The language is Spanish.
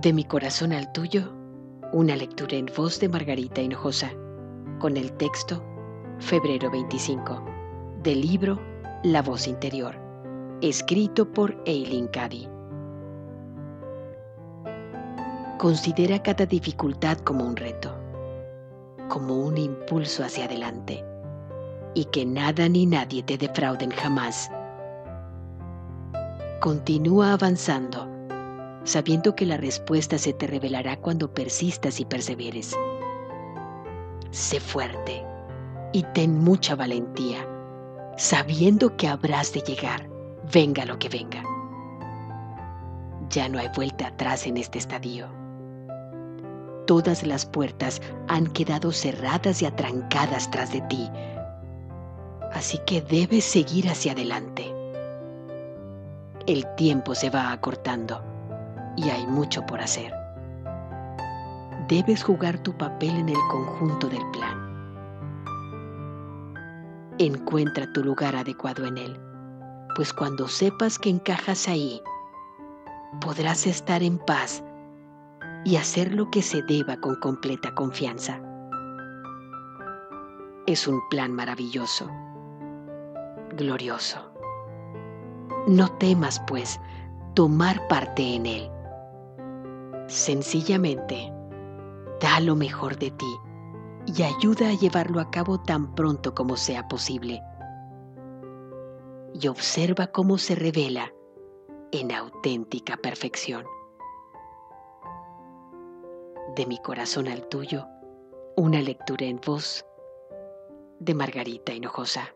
De mi corazón al tuyo, una lectura en voz de Margarita Hinojosa, con el texto Febrero 25, del libro La voz interior, escrito por Eileen Cady. Considera cada dificultad como un reto, como un impulso hacia adelante, y que nada ni nadie te defrauden jamás. Continúa avanzando sabiendo que la respuesta se te revelará cuando persistas y perseveres. Sé fuerte y ten mucha valentía, sabiendo que habrás de llegar, venga lo que venga. Ya no hay vuelta atrás en este estadio. Todas las puertas han quedado cerradas y atrancadas tras de ti, así que debes seguir hacia adelante. El tiempo se va acortando y hay mucho por hacer. Debes jugar tu papel en el conjunto del plan. Encuentra tu lugar adecuado en él, pues cuando sepas que encajas ahí, podrás estar en paz y hacer lo que se deba con completa confianza. Es un plan maravilloso, glorioso. No temas, pues, tomar parte en él. Sencillamente, da lo mejor de ti y ayuda a llevarlo a cabo tan pronto como sea posible. Y observa cómo se revela en auténtica perfección. De mi corazón al tuyo, una lectura en voz de Margarita Hinojosa.